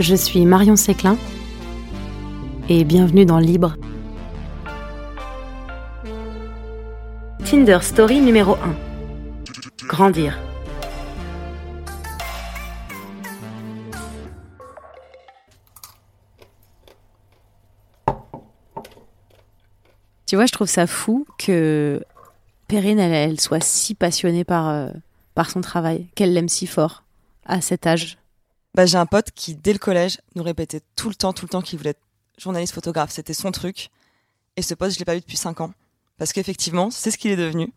Je suis Marion Séclin et bienvenue dans Libre. Tinder Story numéro 1. Grandir. Tu vois, je trouve ça fou que Perrine, elle, soit si passionnée euh, par son travail, qu'elle l'aime si fort à cet âge. Bah, j'ai un pote qui, dès le collège, nous répétait tout le temps, tout le temps qu'il voulait être journaliste photographe. C'était son truc. Et ce pote, je l'ai pas vu depuis 5 ans. Parce qu'effectivement, c'est ce qu'il est devenu.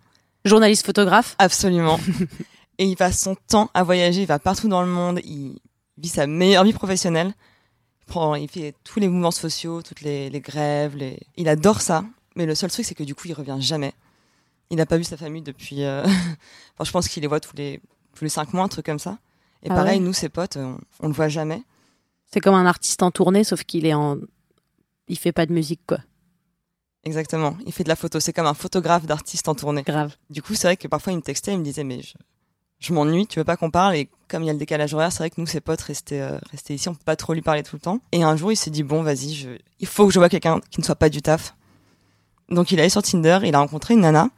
Journaliste photographe? Absolument. et il passe son temps à voyager, il va partout dans le monde, il vit sa meilleure vie professionnelle. Il, prend, il fait tous les mouvements sociaux, toutes les, les grèves. Les... Il adore ça. Mais le seul truc, c'est que du coup, il revient jamais. Il n'a pas vu sa famille depuis. Euh... enfin, je pense qu'il les voit tous les tous les cinq mois, un truc comme ça. Et Ah pareil, ouais nous, ses potes, on, on le voit jamais. C'est comme un artiste en tournée, sauf qu'il est en. Il fait pas de musique, quoi. Exactement. Il fait de la photo. C'est comme un photographe d'artiste en tournée. Grave. Du coup, c'est vrai que parfois, il me textait, il me disait, mais je, je m'ennuie, tu veux pas qu'on parle? Et comme il y a le décalage horaire, c'est vrai que nous, ses potes restaient, euh, restaient ici, on peut pas trop lui parler tout le temps. Et un jour, il s'est dit, bon, vas-y, je... il faut que je vois quelqu'un qui ne soit pas du taf. Donc, il est allé sur Tinder, il a rencontré une nana.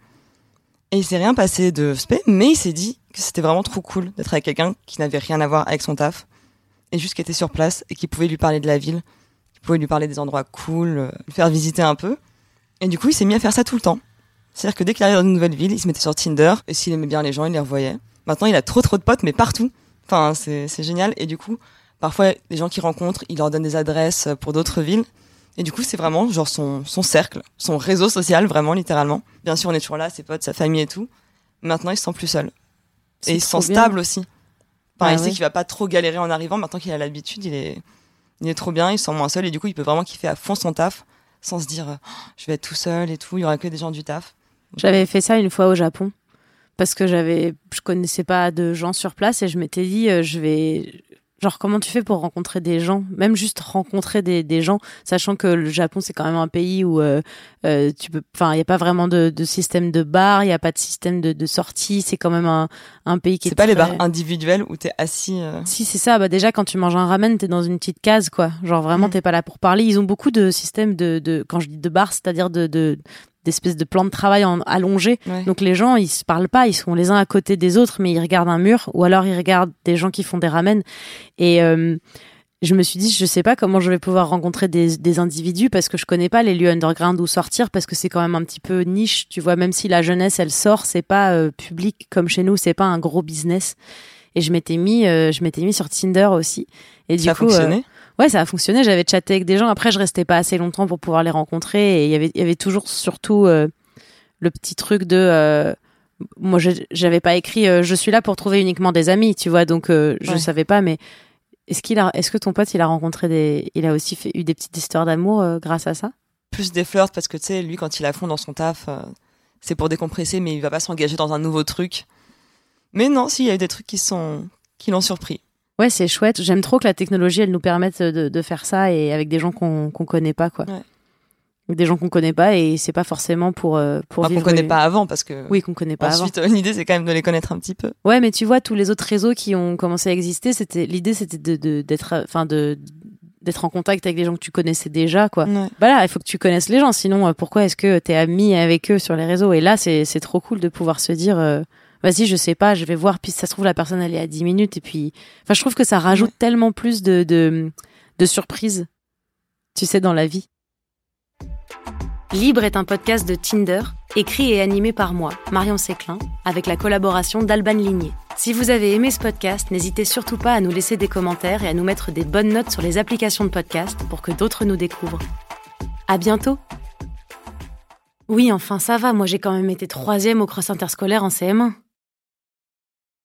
Et il s'est rien passé de spé, mais il s'est dit que c'était vraiment trop cool d'être avec quelqu'un qui n'avait rien à voir avec son taf. Et juste qui était sur place et qui pouvait lui parler de la ville, qui pouvait lui parler des endroits cool, euh, faire visiter un peu. Et du coup, il s'est mis à faire ça tout le temps. C'est-à-dire que dès qu'il arrivait dans une nouvelle ville, il se mettait sur Tinder, et s'il aimait bien les gens, il les revoyait. Maintenant, il a trop trop de potes, mais partout. Enfin, c'est génial. Et du coup, parfois, les gens qu'il rencontre, il leur donne des adresses pour d'autres villes. Et du coup, c'est vraiment genre son, son cercle, son réseau social, vraiment, littéralement. Bien sûr, on est toujours là, ses potes, sa famille et tout. Maintenant, il se sent plus seul. Et il se sent bien. stable aussi. Enfin, Ah il sait qu'il va pas trop galérer en arrivant. Maintenant qu'il a l'habitude, il est, il est trop bien, il se sent moins seul. Et du coup, il peut vraiment kiffer à fond son taf, sans se dire, Oh, je vais être tout seul et tout, il y aura que des gens du taf. J'avais fait ça une fois au Japon parce que j'avais, je connaissais pas de gens sur place et je m'étais dit, euh, je vais, genre comment tu fais pour rencontrer des gens, même juste rencontrer des, des gens, sachant que le Japon c'est quand même un pays où euh, euh, tu peux, enfin il y a pas vraiment de, de système de bar, il y a pas de système de, de sortie, c'est quand même un, un pays qui est C'est pas les bars individuels où t'es assis. euh, Si c'est ça, bah déjà quand tu manges un ramen, t'es dans une petite case quoi. Genre vraiment Mm. t'es pas là pour parler. Ils ont beaucoup de systèmes de, de quand je dis de bar, c'est-à-dire de de d'espèces de plans de travail en ouais. Donc les gens ils se parlent pas, ils sont les uns à côté des autres, mais ils regardent un mur ou alors ils regardent des gens qui font des ramen. Et euh, je me suis dit je sais pas comment je vais pouvoir rencontrer des, des individus parce que je connais pas les lieux underground où sortir parce que c'est quand même un petit peu niche. Tu vois même si la jeunesse elle sort, c'est pas euh, public comme chez nous, c'est pas un gros business. Et je m'étais mis, euh, je m'étais mis sur Tinder aussi. Et du ça a coup, fonctionné? Ouais, ça a fonctionné. J'avais chatté avec des gens. Après, je restais pas assez longtemps pour pouvoir les rencontrer. Et il y avait, il y avait toujours surtout euh, le petit truc de. euh, moi, je- j'avais pas écrit. euh, je suis là pour trouver uniquement des amis, tu vois. Donc, euh, je Ouais. savais pas. Mais est-ce qu'il a, est-ce que ton pote, il a rencontré des, il a aussi fait, eu des petites histoires d'amour grâce à ça? Plus des flirts parce que tu sais, lui, quand il a fond dans son taf, c'est pour décompresser, mais il va pas s'engager dans un nouveau truc. Mais non, si, il y a eu des trucs qui sont, qui l'ont surpris. Ouais, c'est chouette. J'aime trop que la technologie, elle nous permette de, de faire ça et avec des gens qu'on qu'on connaît pas, quoi. Ouais. Des gens qu'on connaît pas et c'est pas forcément pour euh, pour Enfin, qu'on connaît pas avant parce que. Oui, qu'on connaît pas avant. Ensuite, euh, l'idée, c'est quand même de les connaître un petit peu. Ouais, mais tu vois, tous les autres réseaux qui ont commencé à exister, c'était l'idée, c'était de de- d'être, euh, enfin de d'être en contact avec des gens que tu connaissais déjà, quoi. Ouais. Bah là, il faut que tu connaisses les gens, sinon euh, pourquoi est-ce que t'es ami avec eux sur les réseaux? Et là, c'est c'est trop cool de pouvoir se dire, euh, vas-y, je sais pas, je vais voir, puis ça se trouve la personne elle est à 10 minutes et puis, enfin, je trouve que ça rajoute Ouais. tellement plus de de de surprises, tu sais, dans la vie. Libre est un podcast de Tinder, écrit et animé par moi, Marion Séclin, avec la collaboration d'Alban Ligné. Si vous avez aimé ce podcast, n'hésitez surtout pas à nous laisser des commentaires et à nous mettre des bonnes notes sur les applications de podcast pour que d'autres nous découvrent. À bientôt Oui, enfin ça va, moi j'ai quand même été troisième au cross interscolaire en CM1.